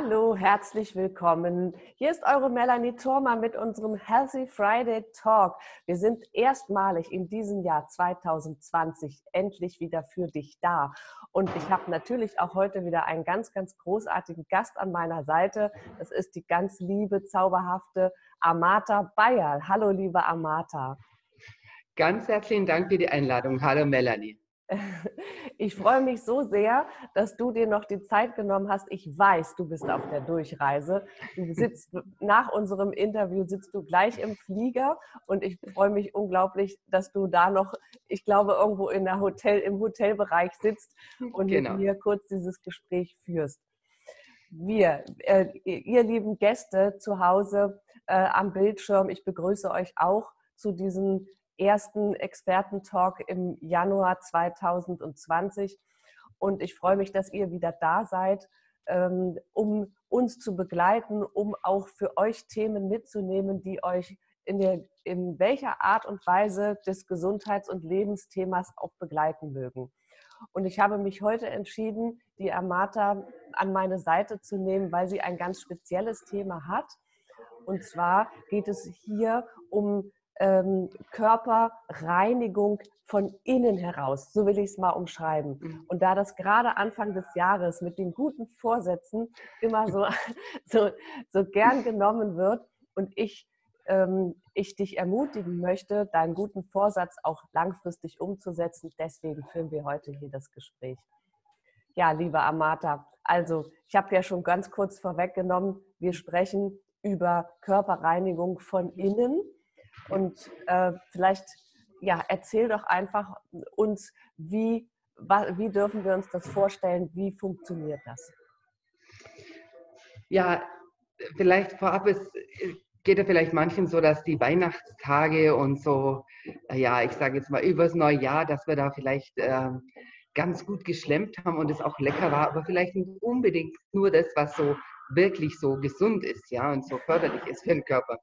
Hallo, herzlich willkommen. Hier ist eure Melanie Thormann mit unserem Healthy Friday Talk. Wir sind erstmalig in diesem Jahr 2020 endlich wieder für dich da. Und ich habe natürlich auch heute wieder einen ganz, ganz großartigen Gast an meiner Seite. Das ist die ganz liebe, zauberhafte Amata Bayerl. Hallo, liebe Amata. Ganz herzlichen Dank für die Einladung. Hallo, Melanie. Ich freue mich so sehr, dass du dir noch die Zeit genommen hast. Ich weiß, du bist auf der Durchreise. Du sitzt nach unserem Interview sitzt du gleich im Flieger und ich freue mich unglaublich, dass du da noch, ich glaube, irgendwo in der Hotel im Hotelbereich sitzt und genau. mit mir kurz dieses Gespräch führst. Wir, äh, ihr lieben Gäste zu Hause äh, am Bildschirm, ich begrüße euch auch zu diesem ersten Experten-Talk im Januar 2020. Und ich freue mich, dass ihr wieder da seid, ähm, um uns zu begleiten, um auch für euch Themen mitzunehmen, die euch in, der, in welcher Art und Weise des Gesundheits- und Lebensthemas auch begleiten mögen. Und ich habe mich heute entschieden, die Amata an meine Seite zu nehmen, weil sie ein ganz spezielles Thema hat. Und zwar geht es hier um ähm, Körperreinigung von innen heraus, so will ich es mal umschreiben. Mhm. Und da das gerade Anfang des Jahres mit den guten Vorsätzen immer so, so, so gern genommen wird und ich, ähm, ich dich ermutigen möchte, deinen guten Vorsatz auch langfristig umzusetzen, deswegen führen wir heute hier das Gespräch. Ja, liebe Amata, also ich habe ja schon ganz kurz vorweggenommen, wir sprechen über Körperreinigung von innen. Und äh, vielleicht, ja, erzähl doch einfach uns, wie, wie dürfen wir uns das vorstellen? Wie funktioniert das? Ja, vielleicht vorab ist, geht ja vielleicht manchen so, dass die Weihnachtstage und so, ja, ich sage jetzt mal übers neue Jahr, dass wir da vielleicht äh, ganz gut geschlemmt haben und es auch lecker war, aber vielleicht nicht unbedingt nur das, was so wirklich so gesund ist, ja, und so förderlich ist für den Körper.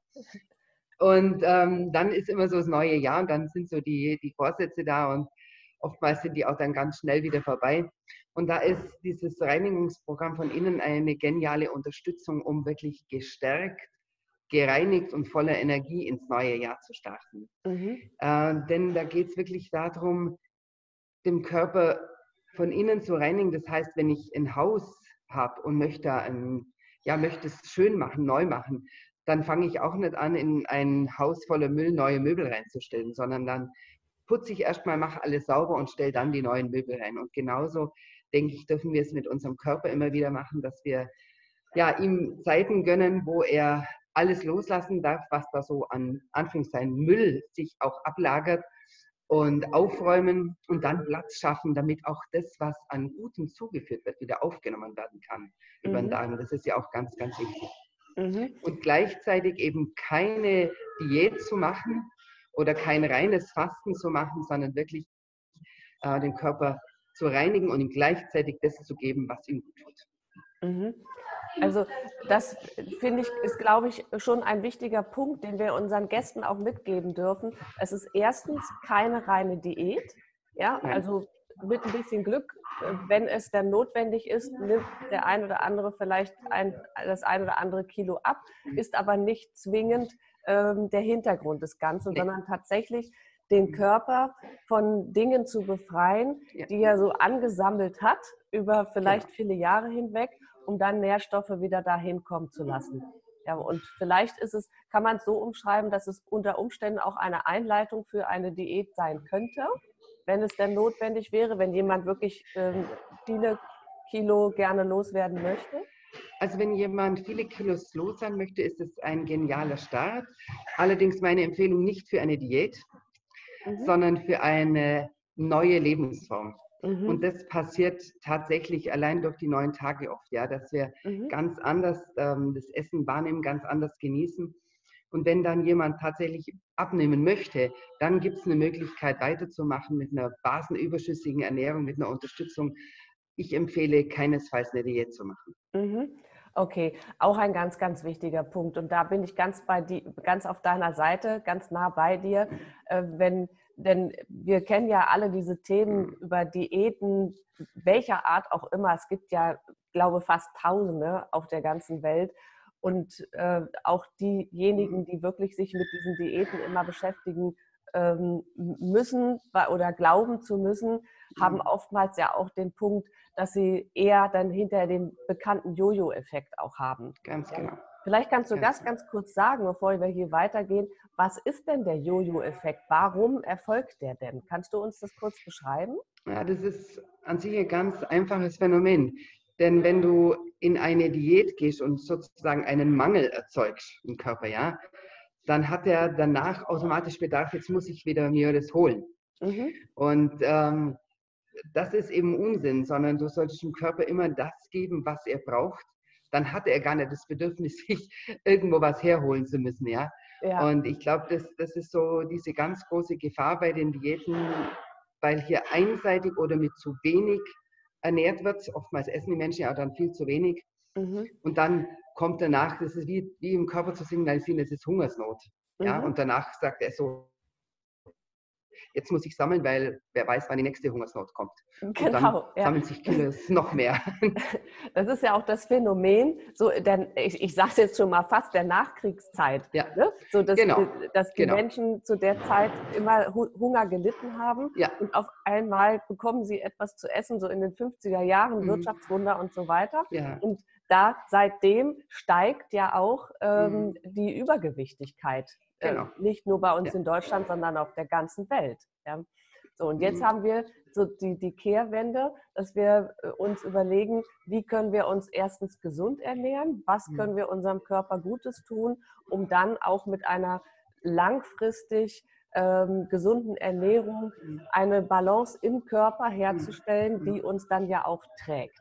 Und ähm, dann ist immer so das neue Jahr und dann sind so die, die Vorsätze da und oftmals sind die auch dann ganz schnell wieder vorbei. Und da ist dieses Reinigungsprogramm von innen eine geniale Unterstützung, um wirklich gestärkt, gereinigt und voller Energie ins neue Jahr zu starten. Mhm. Äh, denn da geht es wirklich darum, den Körper von innen zu reinigen. Das heißt, wenn ich ein Haus habe und möchte, ein, ja, möchte es schön machen, neu machen, dann fange ich auch nicht an, in ein Haus voller Müll neue Möbel reinzustellen, sondern dann putze ich erstmal, mache alles sauber und stelle dann die neuen Möbel rein. Und genauso, denke ich, dürfen wir es mit unserem Körper immer wieder machen, dass wir ja, ihm Zeiten gönnen, wo er alles loslassen darf, was da so an Anführungszeichen Müll sich auch ablagert und aufräumen und dann Platz schaffen, damit auch das, was an Gutem zugeführt wird, wieder aufgenommen werden kann mhm. über den Tag. Das ist ja auch ganz, ganz wichtig. Mhm. Und gleichzeitig eben keine Diät zu machen oder kein reines Fasten zu machen, sondern wirklich äh, den Körper zu reinigen und ihm gleichzeitig das zu geben, was ihm gut tut. Mhm. Also das finde ich, ist, glaube ich, schon ein wichtiger Punkt, den wir unseren Gästen auch mitgeben dürfen. Es ist erstens keine reine Diät. Ja, also mit ein bisschen Glück, äh, wenn es dann notwendig ist, nimmt der ein oder andere vielleicht ein, das ein oder andere Kilo ab, mhm. ist aber nicht zwingend ähm, der Hintergrund des Ganzen, sondern tatsächlich den mhm. Körper von Dingen zu befreien, die er so angesammelt hat über vielleicht viele Jahre hinweg, um dann Nährstoffe wieder dahin kommen zu lassen. Ja, und vielleicht ist es, kann man es so umschreiben, dass es unter Umständen auch eine Einleitung für eine Diät sein könnte wenn es denn notwendig wäre, wenn jemand wirklich ähm, viele Kilo gerne loswerden möchte? Also wenn jemand viele Kilos los sein möchte, ist es ein genialer Start. Allerdings meine Empfehlung nicht für eine Diät, mhm. sondern für eine neue Lebensform. Mhm. Und das passiert tatsächlich allein durch die neun Tage oft, ja, dass wir mhm. ganz anders ähm, das Essen wahrnehmen, ganz anders genießen. Und wenn dann jemand tatsächlich abnehmen möchte, dann gibt es eine Möglichkeit weiterzumachen mit einer basenüberschüssigen Ernährung, mit einer Unterstützung. Ich empfehle keinesfalls eine Diät zu machen. Mhm. Okay, auch ein ganz, ganz wichtiger Punkt. Und da bin ich ganz bei die, ganz auf deiner Seite, ganz nah bei dir. Äh, wenn, denn wir kennen ja alle diese Themen über Diäten, welcher Art auch immer. Es gibt ja, glaube fast Tausende auf der ganzen Welt. Und äh, auch diejenigen, die wirklich sich mit diesen Diäten immer beschäftigen ähm, müssen oder glauben zu müssen, haben oftmals ja auch den Punkt, dass sie eher dann hinter den bekannten Jojo-Effekt auch haben. Ganz genau. Vielleicht kannst du ganz, ganz kurz sagen, bevor wir hier weitergehen, was ist denn der Jojo-Effekt? Warum erfolgt der denn? Kannst du uns das kurz beschreiben? Ja, das ist an sich ein ganz einfaches Phänomen. Denn wenn du in eine Diät gehst und sozusagen einen Mangel erzeugst im Körper, ja, dann hat er danach automatisch Bedarf, jetzt muss ich wieder mir das holen. Mhm. Und ähm, das ist eben Unsinn, sondern du solltest dem Körper immer das geben, was er braucht. Dann hat er gar nicht das Bedürfnis, sich irgendwo was herholen zu müssen, ja. ja. Und ich glaube, das, das ist so diese ganz große Gefahr bei den Diäten, weil hier einseitig oder mit zu wenig ernährt wird. Oftmals essen die Menschen ja auch dann viel zu wenig. Mhm. Und dann kommt danach, das ist wie, wie im Körper zu signalisieren, es ist Hungersnot. Mhm. Ja, und danach sagt er so, jetzt muss ich sammeln, weil wer weiß, wann die nächste Hungersnot kommt. Genau, und dann ja. sammeln sich Kilos noch mehr. Das ist ja auch das Phänomen, so, denn ich, ich sage es jetzt schon mal fast der Nachkriegszeit. Ja. Ne? So, dass, genau. dass die genau. Menschen zu der Zeit immer Hunger gelitten haben ja. und auf einmal bekommen sie etwas zu essen, so in den 50er Jahren, mhm. Wirtschaftswunder und so weiter. Ja. Und da seitdem steigt ja auch ähm, mhm. die Übergewichtigkeit. Genau. Äh, nicht nur bei uns ja. in Deutschland, sondern auf der ganzen Welt. Ja. So, und jetzt mhm. haben wir so die, die Kehrwende, dass wir äh, uns überlegen, wie können wir uns erstens gesund ernähren, was mhm. können wir unserem Körper Gutes tun, um dann auch mit einer langfristig ähm, gesunden Ernährung mhm. eine Balance im Körper herzustellen, die uns dann ja auch trägt.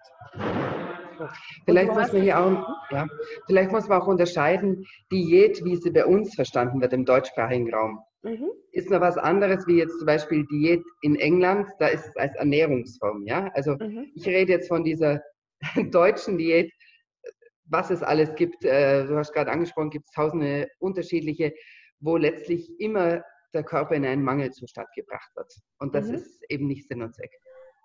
Vielleicht muss, man hier auch, ja, vielleicht muss man auch unterscheiden, Diät, wie sie bei uns verstanden wird im deutschsprachigen Raum. Mhm. Ist noch was anderes wie jetzt zum Beispiel Diät in England, da ist es als Ernährungsform. Ja? Also mhm. ich rede jetzt von dieser deutschen Diät, was es alles gibt. Äh, du hast gerade angesprochen, gibt es tausende unterschiedliche, wo letztlich immer der Körper in einen Mangelzustand gebracht wird. Und das mhm. ist eben nicht Sinn und Zweck.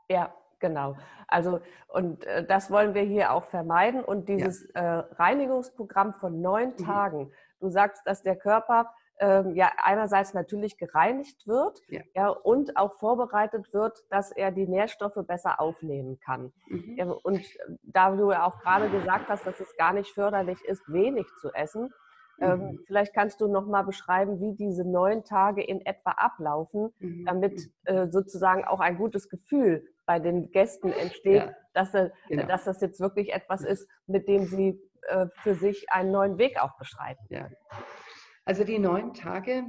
Ja, Genau. Also, und äh, das wollen wir hier auch vermeiden. Und dieses ja. äh, Reinigungsprogramm von neun mhm. Tagen, du sagst, dass der Körper ähm, ja einerseits natürlich gereinigt wird ja. ja. und auch vorbereitet wird, dass er die Nährstoffe besser aufnehmen kann. Mhm. Ja, und da du ja auch gerade gesagt hast, dass es gar nicht förderlich ist, wenig zu essen, ähm, mhm. vielleicht kannst du noch mal beschreiben, wie diese neun Tage in etwa ablaufen, mhm. damit äh, sozusagen auch ein gutes Gefühl bei den Gästen entsteht, ja. dass, genau. dass das jetzt wirklich etwas ist, mit dem sie äh, für sich einen neuen Weg auch beschreiten. Ja. Also die neun Tage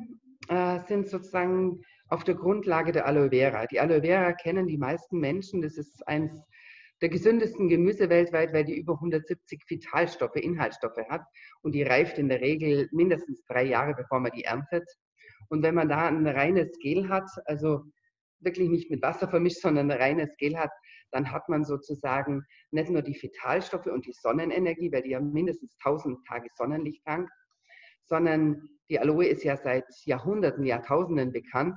äh, sind sozusagen auf der Grundlage der Aloe Vera. Die Aloe Vera kennen die meisten Menschen. Das ist eins der gesündesten Gemüse weltweit, weil die über 170 Vitalstoffe, Inhaltsstoffe hat und die reift in der Regel mindestens drei Jahre, bevor man die erntet. Und wenn man da ein reines Gel hat, also wirklich nicht mit Wasser vermischt, sondern ein reines Gel hat, dann hat man sozusagen nicht nur die Vitalstoffe und die Sonnenenergie, weil die ja mindestens 1000 Tage Sonnenlicht tankt, sondern die Aloe ist ja seit Jahrhunderten, Jahrtausenden bekannt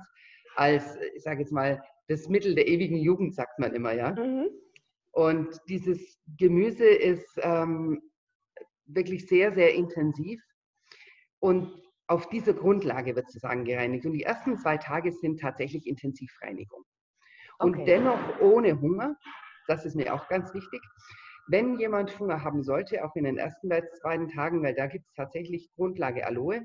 als, ich sage jetzt mal, das Mittel der ewigen Jugend, sagt man immer, ja. Mhm. Und dieses Gemüse ist ähm, wirklich sehr, sehr intensiv. Und auf dieser Grundlage wird sozusagen gereinigt. Und die ersten zwei Tage sind tatsächlich Intensivreinigung. Und okay. dennoch ohne Hunger, das ist mir auch ganz wichtig. Wenn jemand Hunger haben sollte, auch in den ersten beiden Tagen, weil da gibt es tatsächlich Grundlage Aloe,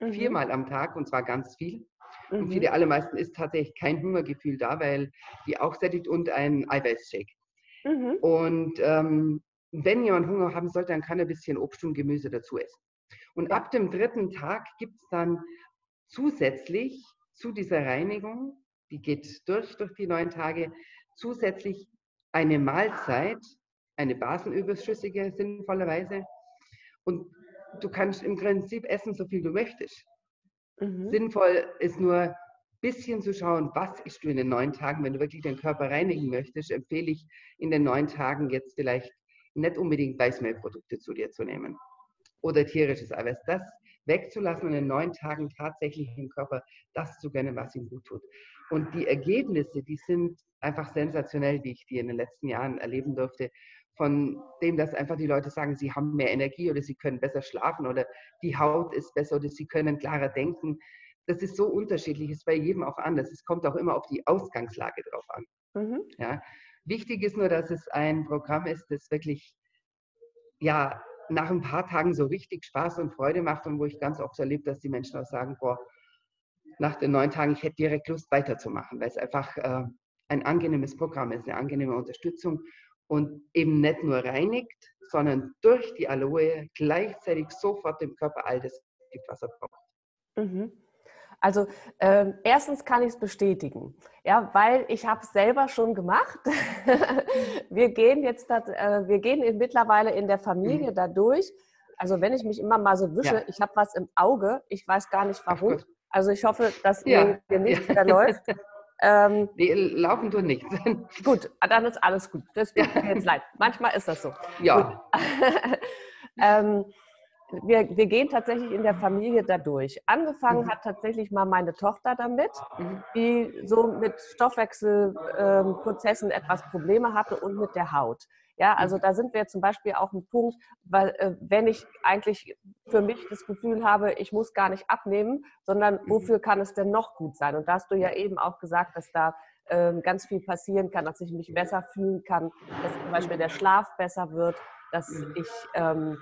mhm. viermal am Tag und zwar ganz viel. Mhm. Und für die allermeisten ist tatsächlich kein Hungergefühl da, weil die auch sättigt und ein Eiweißshake. Mhm. Und ähm, wenn jemand Hunger haben sollte, dann kann er ein bisschen Obst und Gemüse dazu essen. Und ab dem dritten Tag gibt es dann zusätzlich zu dieser Reinigung, die geht durch, durch die neun Tage, zusätzlich eine Mahlzeit, eine basenüberschüssige sinnvollerweise. Und du kannst im Prinzip essen, so viel du möchtest. Mhm. Sinnvoll ist nur ein bisschen zu schauen, was isst du in den neun Tagen. Wenn du wirklich den Körper reinigen möchtest, empfehle ich in den neun Tagen jetzt vielleicht nicht unbedingt Weißmehlprodukte zu dir zu nehmen oder tierisches Eiweiß. Das wegzulassen und in neun Tagen tatsächlich im Körper das zu gönnen, was ihm gut tut. Und die Ergebnisse, die sind einfach sensationell, die ich die in den letzten Jahren erleben durfte. Von dem, dass einfach die Leute sagen, sie haben mehr Energie oder sie können besser schlafen oder die Haut ist besser oder sie können klarer denken. Das ist so unterschiedlich, ist bei jedem auch anders. Es kommt auch immer auf die Ausgangslage drauf an. Mhm. Ja. Wichtig ist nur, dass es ein Programm ist, das wirklich ja, nach ein paar Tagen so richtig Spaß und Freude macht und wo ich ganz oft erlebe, dass die Menschen auch sagen, boah, nach den neun Tagen, ich hätte direkt Lust weiterzumachen, weil es einfach äh, ein angenehmes Programm ist, eine angenehme Unterstützung und eben nicht nur reinigt, sondern durch die Aloe gleichzeitig sofort dem Körper all das gibt, was er braucht. Mhm. Also äh, erstens kann ich es bestätigen, ja, weil ich habe es selber schon gemacht. wir gehen jetzt, äh, wir gehen mittlerweile in der Familie mhm. dadurch. Also wenn ich mich immer mal so wische, ja. ich habe was im Auge, ich weiß gar nicht warum. Also ich hoffe, dass ja. ihr nichts ja. läuft. Ähm, nee, laufen tun nichts. Gut, dann ist alles gut. Das tut mir jetzt leid. Manchmal ist das so. Ja. ähm, wir, wir gehen tatsächlich in der Familie dadurch. Angefangen mhm. hat tatsächlich mal meine Tochter damit, mhm. die so mit Stoffwechselprozessen ähm, etwas Probleme hatte und mit der Haut. Ja, also mhm. da sind wir zum Beispiel auch ein Punkt, weil äh, wenn ich eigentlich für mich das Gefühl habe, ich muss gar nicht abnehmen, sondern wofür kann es denn noch gut sein? Und da hast du ja eben auch gesagt, dass da ähm, ganz viel passieren kann, dass ich mich besser fühlen kann, dass zum Beispiel der Schlaf besser wird, dass ich ähm,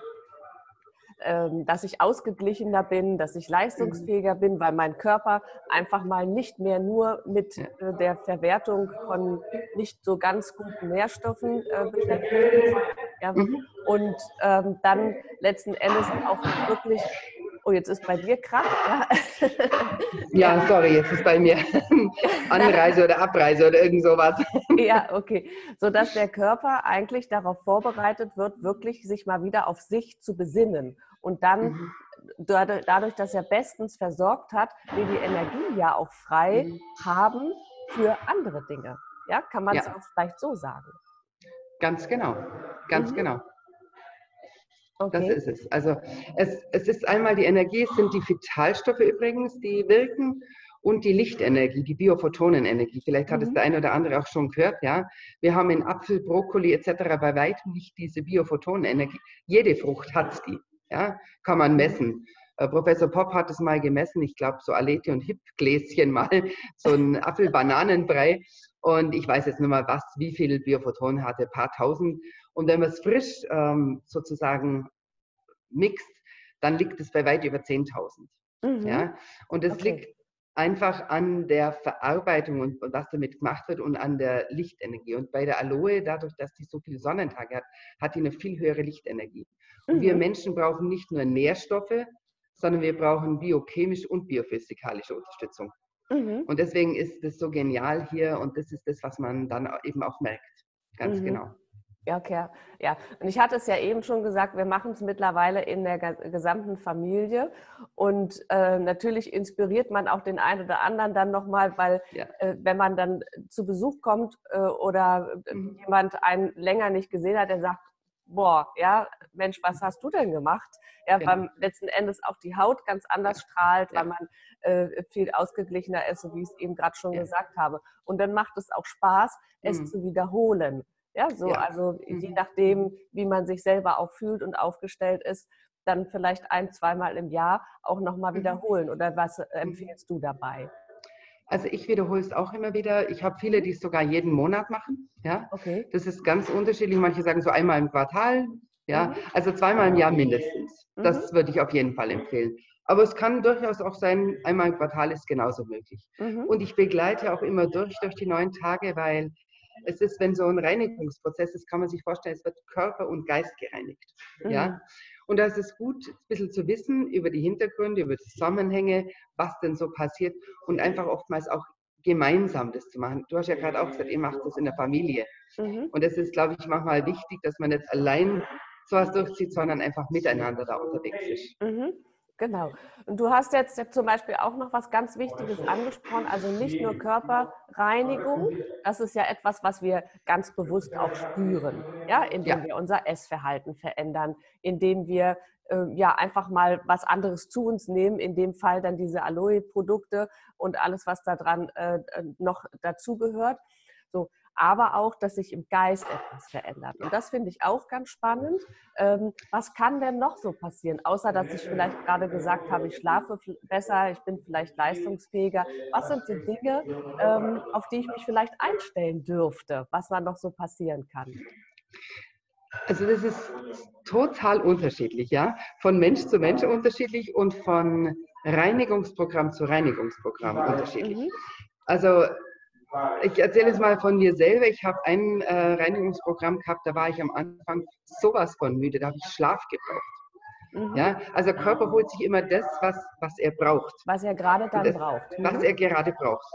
dass ich ausgeglichener bin, dass ich leistungsfähiger bin, weil mein Körper einfach mal nicht mehr nur mit äh, der Verwertung von nicht so ganz guten Nährstoffen äh, beschäftigt ist. Ja, mhm. Und ähm, dann letzten Endes auch wirklich Oh, jetzt ist bei dir Krach. Ja, ja sorry, jetzt ist bei mir Anreise oder Abreise oder irgend sowas. Ja, okay. Sodass der Körper eigentlich darauf vorbereitet wird, wirklich sich mal wieder auf sich zu besinnen. Und dann, mhm. dadurch, dass er bestens versorgt hat, wir die Energie ja auch frei mhm. haben für andere Dinge. Ja, kann man es ja. auch vielleicht so sagen. Ganz genau, ganz mhm. genau. Okay. Das ist es. Also es, es ist einmal die Energie, es sind die Vitalstoffe übrigens, die wirken und die Lichtenergie, die Biophotonenenergie. Vielleicht hat mhm. es der eine oder andere auch schon gehört, ja. Wir haben in Apfel, Brokkoli etc. bei weitem nicht diese Biophotonenergie. Jede Frucht hat die, ja, kann man messen. Äh, Professor Popp hat es mal gemessen, ich glaube so Aleti und Hip-Gläschen mal, so ein Apfel-Bananenbrei. Und ich weiß jetzt nicht mal, was, wie viel Biophotonen hatte, ein paar tausend. Und wenn man es frisch ähm, sozusagen mixt, dann liegt es bei weit über 10.000. Mhm. Ja? Und es okay. liegt einfach an der Verarbeitung und, und, was damit gemacht wird und an der Lichtenergie. Und bei der Aloe, dadurch, dass die so viele Sonnentage hat, hat die eine viel höhere Lichtenergie. Und mhm. wir Menschen brauchen nicht nur Nährstoffe, sondern wir brauchen biochemische und biophysikalische Unterstützung. Mhm. Und deswegen ist das so genial hier und das ist das, was man dann eben auch merkt. Ganz mhm. genau. Ja, okay. Ja, und ich hatte es ja eben schon gesagt, wir machen es mittlerweile in der gesamten Familie. Und äh, natürlich inspiriert man auch den einen oder anderen dann nochmal, weil ja. äh, wenn man dann zu Besuch kommt äh, oder äh, mhm. jemand einen länger nicht gesehen hat, der sagt, boah, ja, Mensch, was hast du denn gemacht? Ja, genau. weil letzten Endes auch die Haut ganz anders ja. strahlt, ja. weil man äh, viel ausgeglichener ist, so wie ich es eben gerade schon ja. gesagt habe. Und dann macht es auch Spaß, es mhm. zu wiederholen. Ja, so, also je mhm. nachdem, wie man sich selber auch fühlt und aufgestellt ist, dann vielleicht ein, zweimal im Jahr auch nochmal mhm. wiederholen. Oder was äh, mhm. empfiehlst du dabei? Also ich wiederhole es auch immer wieder. Ich habe viele, die es sogar jeden Monat machen. Ja, okay. Das ist ganz unterschiedlich. Manche sagen so einmal im Quartal. Ja, mhm. also zweimal im Jahr mindestens. Das mhm. würde ich auf jeden Fall empfehlen. Aber es kann durchaus auch sein, einmal im Quartal ist genauso möglich. Mhm. Und ich begleite auch immer durch, durch die neun Tage, weil es ist, wenn so ein Reinigungsprozess ist, kann man sich vorstellen, es wird Körper und Geist gereinigt. Mhm. Ja? Und da ist es gut, ein bisschen zu wissen über die Hintergründe, über die Zusammenhänge, was denn so passiert und einfach oftmals auch gemeinsam das zu machen. Du hast ja gerade auch gesagt, ihr macht das in der Familie. Mhm. Und es ist, glaube ich, manchmal wichtig, dass man jetzt allein sowas durchzieht, sondern einfach miteinander da unterwegs ist. Mhm. Genau. Und du hast jetzt zum Beispiel auch noch was ganz Wichtiges angesprochen, also nicht nur Körperreinigung, das ist ja etwas, was wir ganz bewusst auch spüren, ja, indem ja. wir unser Essverhalten verändern, indem wir äh, ja einfach mal was anderes zu uns nehmen, in dem Fall dann diese Aloe-Produkte und alles, was da dran äh, noch dazugehört. So, aber auch, dass sich im Geist etwas verändert. Und das finde ich auch ganz spannend. Ähm, was kann denn noch so passieren, außer dass ich vielleicht gerade gesagt habe, ich schlafe besser, ich bin vielleicht leistungsfähiger. Was sind die Dinge, ähm, auf die ich mich vielleicht einstellen dürfte, was da noch so passieren kann? Also das ist total unterschiedlich, ja. Von Mensch zu Mensch unterschiedlich und von Reinigungsprogramm zu Reinigungsprogramm unterschiedlich. Mhm. Also ich erzähle es mal von mir selber. Ich habe ein äh, Reinigungsprogramm gehabt, da war ich am Anfang sowas von müde, da habe ich Schlaf gebraucht. Mhm. Ja, also der Körper holt sich immer das, was, was er braucht. Was er gerade dann das, braucht. Mhm. Was er gerade braucht.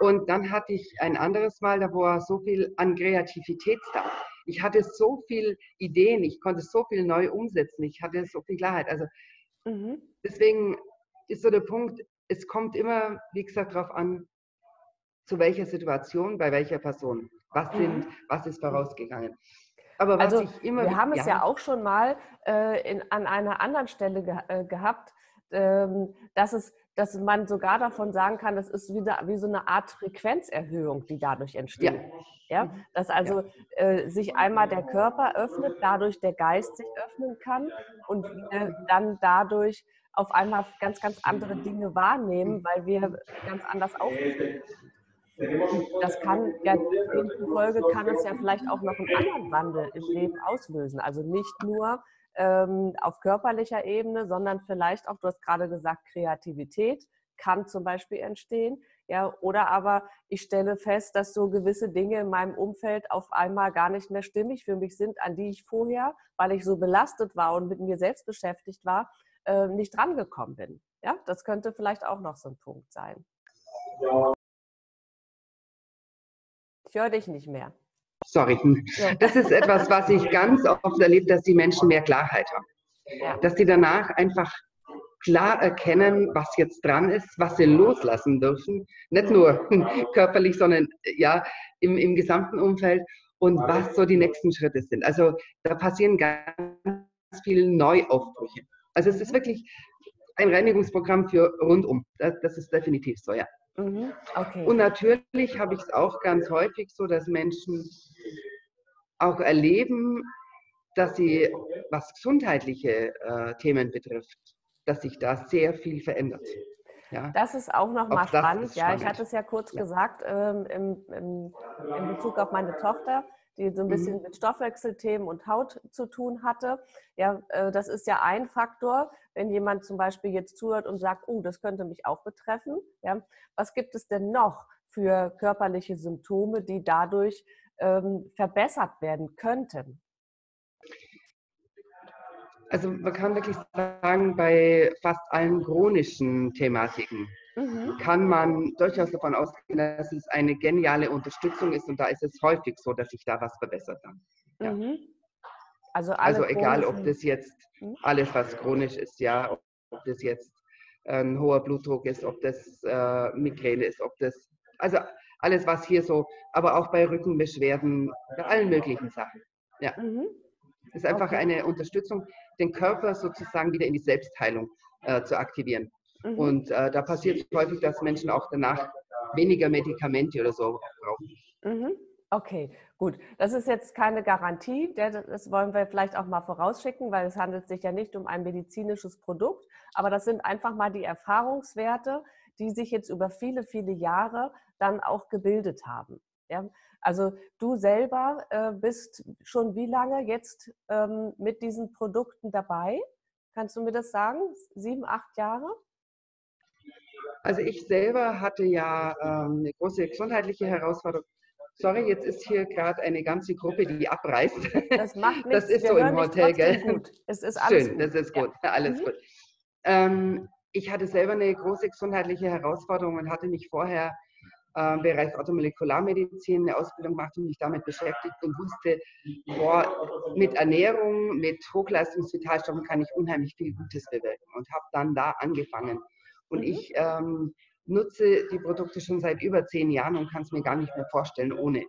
Und dann hatte ich ein anderes Mal, da war so viel an Kreativität da. Ich hatte so viele Ideen, ich konnte so viel neu umsetzen, ich hatte so viel Klarheit. Also mhm. deswegen ist so der Punkt, es kommt immer, wie gesagt, darauf an, zu welcher Situation, bei welcher Person. Was, sind, mhm. was ist vorausgegangen? Aber was also, ich immer, wir haben es ja, auch schon mal äh, in, an einer anderen Stelle ge äh, gehabt, ähm, dass, es, dass man sogar davon sagen kann, das ist wieder wie so eine Art Frequenzerhöhung, die dadurch entsteht. Ja. ja? Dass also ja. äh, sich einmal der Körper öffnet, dadurch der Geist sich öffnen kann und wir dann dadurch auf einmal ganz, ganz andere Dinge wahrnehmen, weil wir ganz anders aufgestellt sind. Das kann ja demzufolge kann es ja vielleicht auch noch einen anderen Wandel im Leben auslösen. Also nicht nur ähm, auf körperlicher Ebene, sondern vielleicht auch, du hast gerade gesagt, Kreativität kann zum Beispiel entstehen. Ja, oder aber ich stelle fest, dass so gewisse Dinge in meinem Umfeld auf einmal gar nicht mehr stimmig für mich sind, an die ich vorher, weil ich so belastet war und mit mir selbst beschäftigt war, äh, nicht drangekommen bin. Ja, das könnte vielleicht auch noch so ein Punkt sein. Ja. Ich höre dich nicht mehr. Sorry. Ja. Das ist etwas, was ich ganz oft erlebe, dass die Menschen mehr Klarheit haben. Ja. Dass die danach einfach klar erkennen, was jetzt dran ist, was sie loslassen dürfen. Nicht nur körperlich, sondern ja im, im gesamten Umfeld und was so die nächsten Schritte sind. Also da passieren ganz viele Neuaufbrüche. Also es ist wirklich ein Reinigungsprogramm für rundum. Das, das ist definitiv so, ja. Mhm, okay. Und natürlich habe ich es auch ganz häufig so, dass Menschen auch erleben, dass sie, was gesundheitliche äh, Themen betrifft, dass sich da sehr viel verändert. Ja. Das ist auch nochmal spannend. Ja, ich hatte es ja kurz ja. gesagt ähm, im, im, in Bezug auf meine Tochter die so ein bisschen mhm. mit Stoffwechselthemen und Haut zu tun hatte. Ja, äh, das ist ja ein Faktor, wenn jemand zum Beispiel jetzt zuhört und sagt, oh, das könnte mich auch betreffen. Ja, was gibt es denn noch für körperliche Symptome, die dadurch ähm, verbessert werden könnten? Also man kann wirklich sagen, bei fast allen chronischen Thematiken mhm. kann man durchaus davon ausgehen, dass es eine geniale Unterstützung ist und da ist es häufig so, dass sich da was verbessert dann. Ja. Mhm. Also, also egal, ob das jetzt mhm. alles, was chronisch ist, ja, ob das jetzt ein hoher Blutdruck ist, ob das äh, Migräne ist, ob das, also alles, was hier so, aber auch bei Rückenbeschwerden, bei allen möglichen Sachen. Ja. Mhm. Es ist einfach okay. eine Unterstützung, den Körper sozusagen wieder in die Selbstheilung äh, zu aktivieren. Mhm. Und äh, da passiert es häufig, dass Menschen auch danach weniger Medikamente oder so brauchen. Mhm. Okay, gut. Das ist jetzt keine Garantie. Das wollen wir vielleicht auch mal vorausschicken, weil es handelt sich ja nicht um ein medizinisches Produkt. Aber das sind einfach mal die Erfahrungswerte, die sich jetzt über viele, viele Jahre dann auch gebildet haben. Ja? Also du selber äh, bist schon wie lange jetzt ähm, mit diesen Produkten dabei? Kannst du mir das sagen? Sieben, acht Jahre? Also ich selber hatte ja ähm, eine große gesundheitliche Herausforderung. Sorry, jetzt ist hier gerade eine ganze Gruppe, die abreißt. Das macht nichts. Das ist Wir so im Hotel, gell? Gut. Es ist alles Schön, gut. das ist gut. Ja. Alles mhm. gut. Ähm, ich hatte selber eine große gesundheitliche Herausforderung und hatte mich vorher äh, im Bereich Automolekularmedizin eine Ausbildung gemacht und mich damit beschäftigt und wusste, boah, mit Ernährung, mit Hochleistungsvitalstoffen kann ich unheimlich viel Gutes bewirken und habe dann da angefangen. Und mhm. ich ähm, nutze die Produkte schon seit über zehn Jahren und kann es mir gar nicht mehr vorstellen ohne.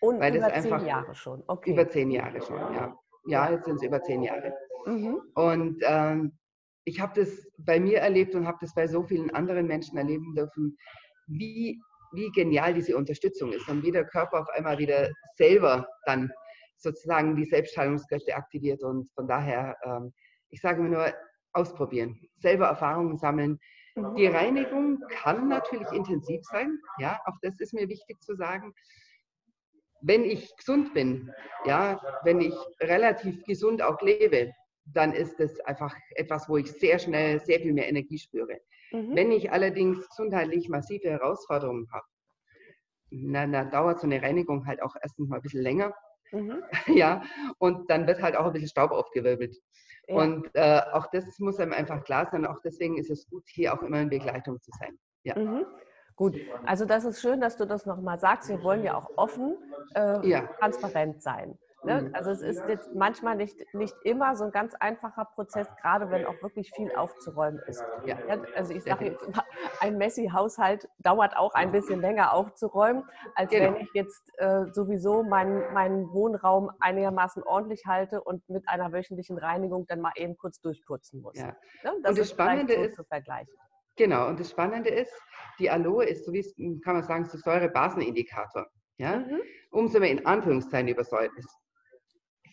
Und Weil über zehn Jahre schon, okay. Über zehn Jahre schon, ja. Ja, jetzt sind es über zehn Jahre. Mhm. Und ähm, ich habe das bei mir erlebt und habe das bei so vielen anderen Menschen erleben dürfen, wie, wie genial diese Unterstützung ist und wie der Körper auf einmal wieder selber dann sozusagen die Selbstheilungskräfte aktiviert. Und von daher, ähm, ich sage mir nur, ausprobieren, selber Erfahrungen sammeln. Die Reinigung kann natürlich intensiv sein, ja, auch das ist mir wichtig zu sagen. Wenn ich gesund bin, ja, wenn ich relativ gesund auch lebe, dann ist es einfach etwas, wo ich sehr schnell sehr viel mehr Energie spüre. Mhm. Wenn ich allerdings gesundheitlich massive Herausforderungen habe, dann, dann dauert so eine Reinigung halt auch erstens mal ein bisschen länger. Mhm. Ja, und dann wird halt auch ein bisschen Staub aufgewirbelt. Ja. Und äh, auch das muss einem einfach klar sein. Auch deswegen ist es gut, hier auch immer in Begleitung zu sein. Ja. Mhm. Gut, also das ist schön, dass du das nochmal sagst. Wir wollen ja auch offen, äh, ja. transparent sein. Ne? Mhm. Also es ist jetzt manchmal nicht, nicht immer so ein ganz einfacher Prozess, gerade wenn auch wirklich viel aufzuräumen ist. Ja. Also ich sage jetzt immer, ein Messi-Haushalt dauert auch ein bisschen länger aufzuräumen, als genau. wenn ich jetzt äh, sowieso meinen, meinen Wohnraum einigermaßen ordentlich halte und mit einer wöchentlichen Reinigung dann mal eben kurz durchputzen muss. Ja. Ne? Das, und das Spannende so ist, zu vergleichen. Genau, und das Spannende ist, die Aloe ist, so wie kann man sagen, so Säurebasenindikator. Ja? Mhm. Umso mehr in Anführungszeichen übersäuert ist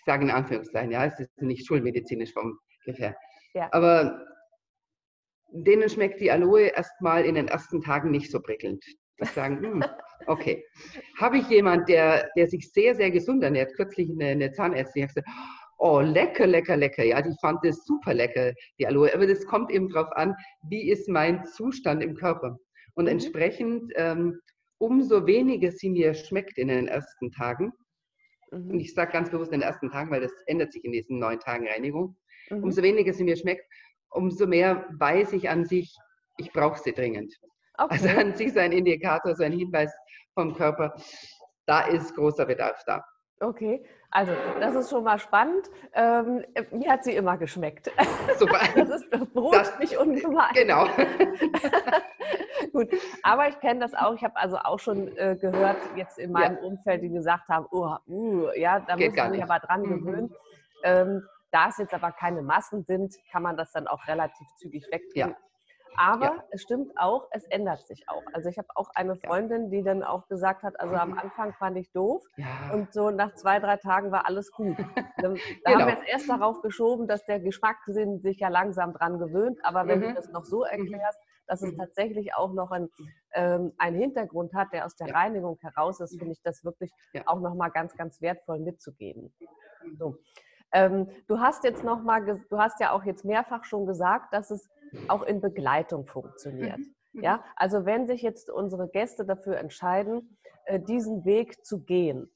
ich sage in Anführungszeichen, ja, es ist nicht schulmedizinisch vom ungefähr. Ja. Aber denen schmeckt die Aloe erstmal in den ersten Tagen nicht so prickelnd. Die sagen, hm, okay. Habe ich jemand, der, der sich sehr, sehr gesund ernährt, kürzlich eine, eine Zahnärztin, die hat gesagt, oh, lecker, lecker, lecker. Ja, die fand das super lecker, die Aloe. Aber das kommt eben darauf an, wie ist mein Zustand im Körper. Und mhm. entsprechend, ähm, umso weniger sie mir schmeckt in den ersten Tagen, Mhm. Und ich sage ganz bewusst in den ersten Tagen, weil das ändert sich in diesen neun Tagen Reinigung. Mhm. Umso weniger sie mir schmeckt, umso mehr weiß ich an sich, ich brauche sie dringend. Also okay. Also an sich so ein Indikator, so ein Hinweis vom Körper, da ist großer Bedarf da. Okay, also das ist schon mal spannend. Ähm, mir hat sie immer geschmeckt. Super. Das ist beruhigt mich ungemein. Genau. Gut, aber ich kenne das auch. Ich habe also auch schon äh, gehört, jetzt in meinem ja. Umfeld, die gesagt haben, oh, uh, ja, da Geht muss man sich aber dran mhm. gewöhnen. Ähm, da es jetzt aber keine Massen sind, kann man das dann auch relativ zügig wegtun. Ja. Aber ja. es stimmt auch, es ändert sich auch. Also ich habe auch eine Freundin, die dann auch gesagt hat, also am mhm. Anfang fand ich doof ja. und so nach zwei, drei Tagen war alles gut. Da genau. haben wir jetzt erst darauf geschoben, dass der Geschmackssinn sich ja langsam dran gewöhnt. Aber wenn mhm. du das noch so mhm. erklärst, dass es mhm. tatsächlich auch noch ein, ähm, einen Hintergrund hat, der aus der ja. Reinigung heraus ist, finde ich das wirklich ja. auch nochmal ganz, ganz wertvoll mitzugeben. So. Ähm, du hast jetzt noch mal, du hast ja auch jetzt mehrfach schon gesagt, dass es auch in Begleitung funktioniert. Mhm. Ja, mhm. also wenn sich jetzt unsere Gäste dafür entscheiden, äh, diesen Weg zu gehen,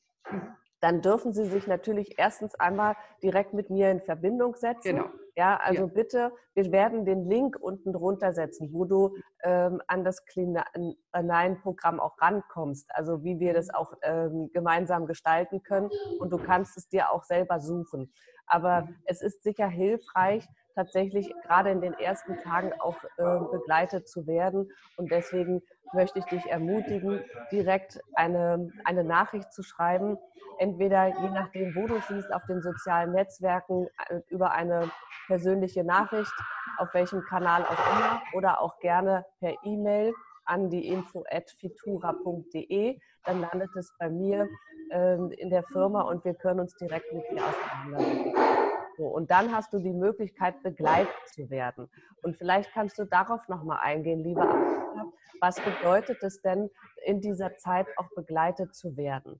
dann dürfen Sie sich natürlich erstens einmal direkt mit mir in Verbindung setzen. Genau. Ja, also ja. bitte, wir werden den Link unten drunter setzen, wo du ähm, an das Clean-Programm auch rankommst, also wie wir das auch ähm, gemeinsam gestalten können und du kannst es dir auch selber suchen. Aber mhm. es ist sicher hilfreich, tatsächlich gerade in den ersten Tagen auch äh, begleitet zu werden. Und deswegen möchte ich dich ermutigen, direkt eine, eine Nachricht zu schreiben. Entweder je nachdem, wo du siehst, auf den sozialen Netzwerken äh, über eine persönliche Nachricht, auf welchem Kanal auch immer, oder auch gerne per E-Mail an die info.fitura.de. Dann landet es bei mir äh, in der Firma und wir können uns direkt mit dir auseinandersetzen. So, und dann hast du die Möglichkeit, begleitet zu werden. Und vielleicht kannst du darauf nochmal eingehen, lieber Anna. Was bedeutet es denn, in dieser Zeit auch begleitet zu werden?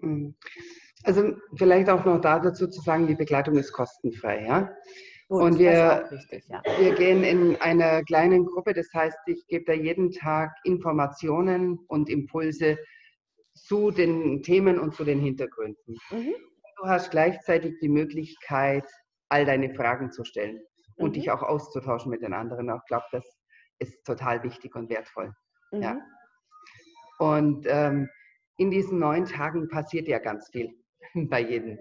Hm. Also vielleicht auch noch dazu zu sagen, die Begleitung ist kostenfrei. Ja? Gut, und wir, wichtig, ja. wir gehen in einer kleinen Gruppe, das heißt, ich gebe da jeden Tag Informationen und Impulse zu den Themen und zu den Hintergründen. Mhm du hast gleichzeitig die Möglichkeit, all deine Fragen zu stellen und mhm. dich auch auszutauschen mit den anderen. Ich glaube, das ist total wichtig und wertvoll. Mhm. Ja. Und ähm, in diesen neun Tagen passiert ja ganz viel bei jedem.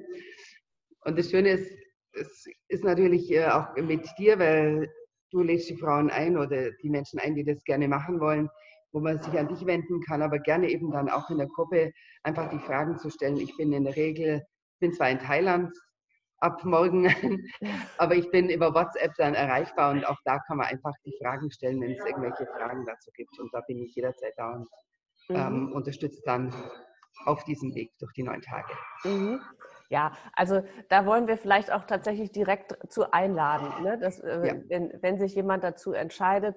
Und das Schöne ist, es ist natürlich äh, auch mit dir, weil du lädst die Frauen ein oder die Menschen ein, die das gerne machen wollen, wo man sich an dich wenden kann, aber gerne eben dann auch in der Gruppe einfach die Fragen zu stellen. Ich bin in der Regel, bin zwar in Thailand ab morgen, aber ich bin über WhatsApp dann erreichbar und auch da kann man einfach die Fragen stellen, wenn es irgendwelche Fragen dazu gibt. Und da bin ich jederzeit da und ähm, mhm. unterstützt dann auf diesem Weg durch die neun Tage. Mhm. Ja, also da wollen wir vielleicht auch tatsächlich direkt zu einladen, ne? dass, äh, ja. wenn, wenn sich jemand dazu entscheidet,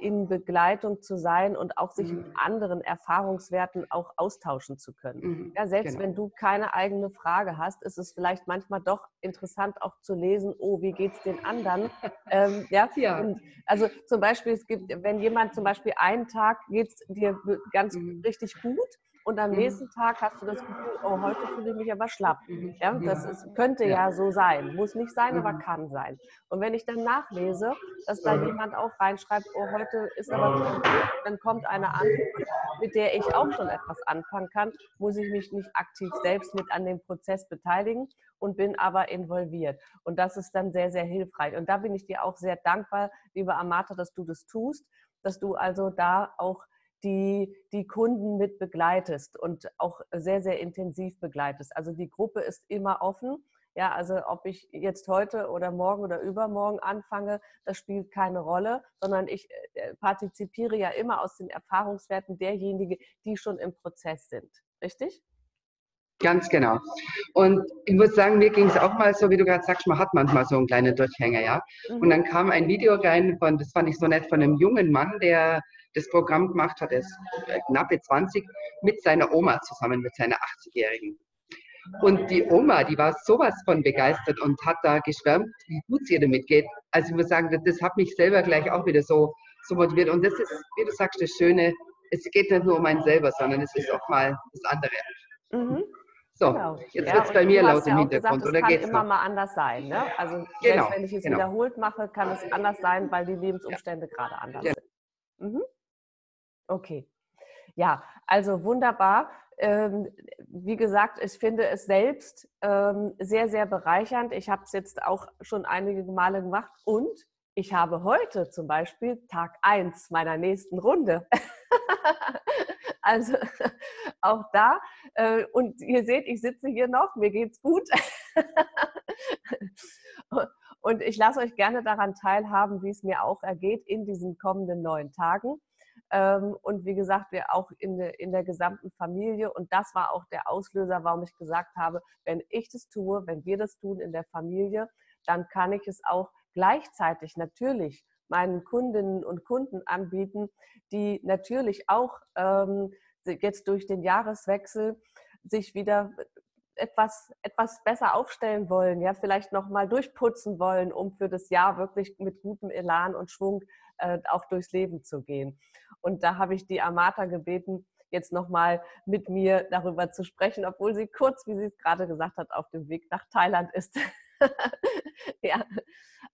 in Begleitung zu sein und auch sich mhm. mit anderen Erfahrungswerten auch austauschen zu können. Mhm. Ja, selbst genau. wenn du keine eigene Frage hast, ist es vielleicht manchmal doch interessant auch zu lesen, oh, wie geht es den anderen? ähm, ja, ja. Und also zum Beispiel, es gibt, wenn jemand zum Beispiel einen Tag geht es dir ganz mhm. richtig gut und am mhm. nächsten Tag hast du das Gefühl, oh, heute fühle ich mich aber schlapp. Mhm. Ja, das ist, könnte ja. ja. so sein. Muss nicht sein, aber mhm. kann sein. Und wenn ich dann nachlese, dass da jemand auch reinschreibt, oh, heute ist aber dann kommt eine Antwort, mit der ich auch schon etwas anfangen kann, muss ich mich nicht aktiv selbst mit an dem Prozess beteiligen und bin aber involviert. Und das ist dann sehr, sehr hilfreich. Und da bin ich dir auch sehr dankbar, liebe Amata, dass du das tust, dass du also da auch die die Kunden mit begleitest und auch sehr, sehr intensiv begleitest. Also die Gruppe ist immer offen. Ja, also ob ich jetzt heute oder morgen oder übermorgen anfange, das spielt keine Rolle, sondern ich äh, partizipiere ja immer aus den Erfahrungswerten derjenigen, die schon im Prozess sind. Richtig? Ganz genau. Und ich muss sagen, mir ging es auch mal so, wie du gerade sagst, man hat manchmal so einen kleinen Durchhänger, ja. Und mhm. dann kam ein Video rein von, das fand ich so nett, von einem jungen Mann, der das Programm gemacht hat, er ist knappe 20, mit seiner Oma zusammen, mit seiner 80-Jährigen. Und die Oma, die war sowas von begeistert und hat da geschwärmt, wie gut es ihr damit geht. Also ich muss sagen, das hat mich selber gleich auch wieder so, so motiviert. Und das ist, wie du sagst, das Schöne, es geht nicht nur um einen selber, sondern es ist auch mal das andere. Mhm. So, genau. jetzt ja, wird es bei mir laut im Hintergrund, gesagt, oder geht's? Es kann immer noch? mal anders sein. Ne? Also genau, selbst wenn ich es genau. wiederholt mache, kann es anders sein, weil die Lebensumstände ja. gerade anders ja. sind. Mhm. Okay. Ja, also wunderbar. Ähm, wie gesagt, ich finde es selbst ähm, sehr, sehr bereichernd. Ich habe es jetzt auch schon einige Male gemacht und ich habe heute zum Beispiel Tag 1 meiner nächsten Runde. also auch da. Äh, und ihr seht, ich sitze hier noch, mir geht's gut. und ich lasse euch gerne daran teilhaben, wie es mir auch ergeht in diesen kommenden neun Tagen. Ähm, und wie gesagt, wir auch in, in der gesamten Familie. Und das war auch der Auslöser, warum ich gesagt habe, wenn ich das tue, wenn wir das tun in der Familie, dann kann ich es auch gleichzeitig natürlich meinen Kundinnen und Kunden anbieten, die natürlich auch ähm, jetzt durch den Jahreswechsel sich wieder etwas, etwas besser aufstellen wollen, ja, vielleicht nochmal durchputzen wollen, um für das Jahr wirklich mit gutem Elan und Schwung äh, auch durchs Leben zu gehen. Und da habe ich die Amata gebeten, jetzt nochmal mit mir darüber zu sprechen, obwohl sie kurz, wie sie es gerade gesagt hat, auf dem Weg nach Thailand ist. ja,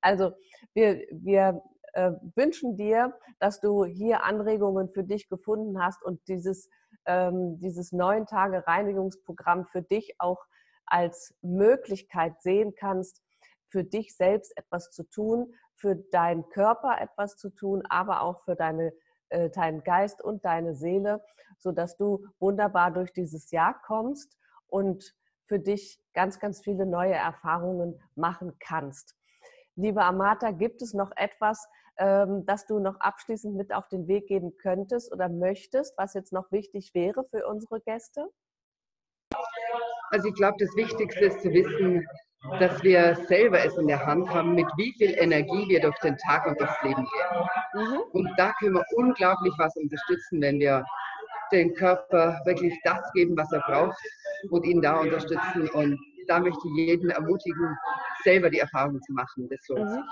also wir, wir äh, wünschen dir, dass du hier Anregungen für dich gefunden hast und dieses, ähm, dieses neun Tage Reinigungsprogramm für dich auch als Möglichkeit sehen kannst, für dich selbst etwas zu tun, für deinen Körper etwas zu tun, aber auch für deine, äh, deinen Geist und deine Seele, sodass du wunderbar durch dieses Jahr kommst und für dich ganz, ganz viele neue Erfahrungen machen kannst. Liebe Amata, gibt es noch etwas, ähm, das du noch abschließend mit auf den Weg geben könntest oder möchtest, was jetzt noch wichtig wäre für unsere Gäste? Also ich glaube, das Wichtigste ist zu wissen, dass wir selber es in der Hand haben, mit wie viel Energie wir durch den Tag und durchs Leben gehen. Mhm. Und da können wir unglaublich was unterstützen, wenn wir den Körper wirklich das geben, was er braucht und ihn da unterstützen. Und da möchte ich jeden ermutigen, selber die Erfahrung zu machen. Das lohnt mhm. sich.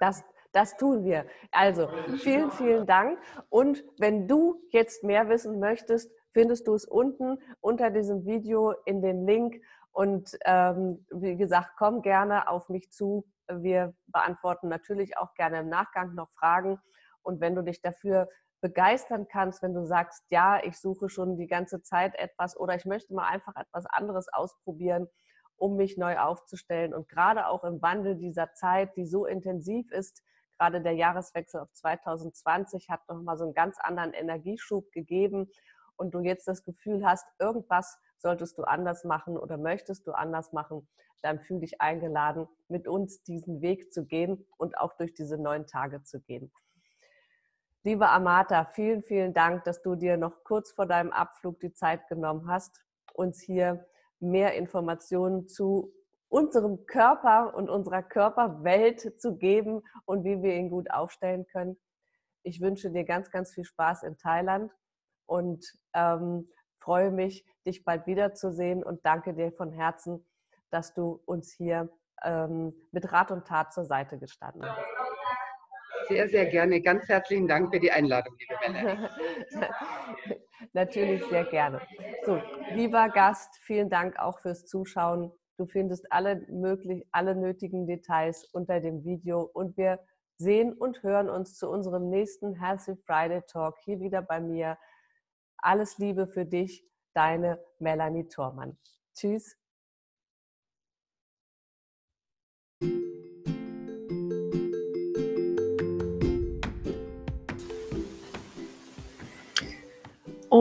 Das, das tun wir. Also vielen, vielen Dank. Und wenn du jetzt mehr wissen möchtest, findest du es unten unter diesem Video in dem Link und ähm, wie gesagt, komm gerne auf mich zu. Wir beantworten natürlich auch gerne im Nachgang noch Fragen. Und wenn du dich dafür begeistern kannst, wenn du sagst, ja, ich suche schon die ganze Zeit etwas oder ich möchte mal einfach etwas anderes ausprobieren, um mich neu aufzustellen. Und gerade auch im Wandel dieser Zeit, die so intensiv ist, gerade der Jahreswechsel auf 2020 hat nochmal so einen ganz anderen Energieschub gegeben und du jetzt das Gefühl hast, irgendwas solltest du anders machen oder möchtest du anders machen, dann fühl dich eingeladen, mit uns diesen Weg zu gehen und auch durch diese neun Tage zu gehen. Liebe Amata, vielen, vielen Dank, dass du dir noch kurz vor deinem Abflug die Zeit genommen hast, uns hier mehr Informationen zu unserem Körper und unserer Körperwelt zu geben und wie wir ihn gut aufstellen können. Ich wünsche dir ganz, ganz viel Spaß in Thailand und ähm, freue mich, dich bald wiederzusehen und danke dir von Herzen, dass du uns hier ähm, mit Rat und Tat zur Seite gestanden hast. Sehr, sehr gerne. Ganz herzlichen Dank für die Einladung, liebe Melanie. Natürlich sehr gerne. So, lieber Gast, vielen Dank auch fürs Zuschauen. Du findest alle, möglich, alle nötigen Details unter dem Video und wir sehen und hören uns zu unserem nächsten Healthy Friday Talk hier wieder bei mir. Alles Liebe für dich, deine Melanie Thormann. Tschüss.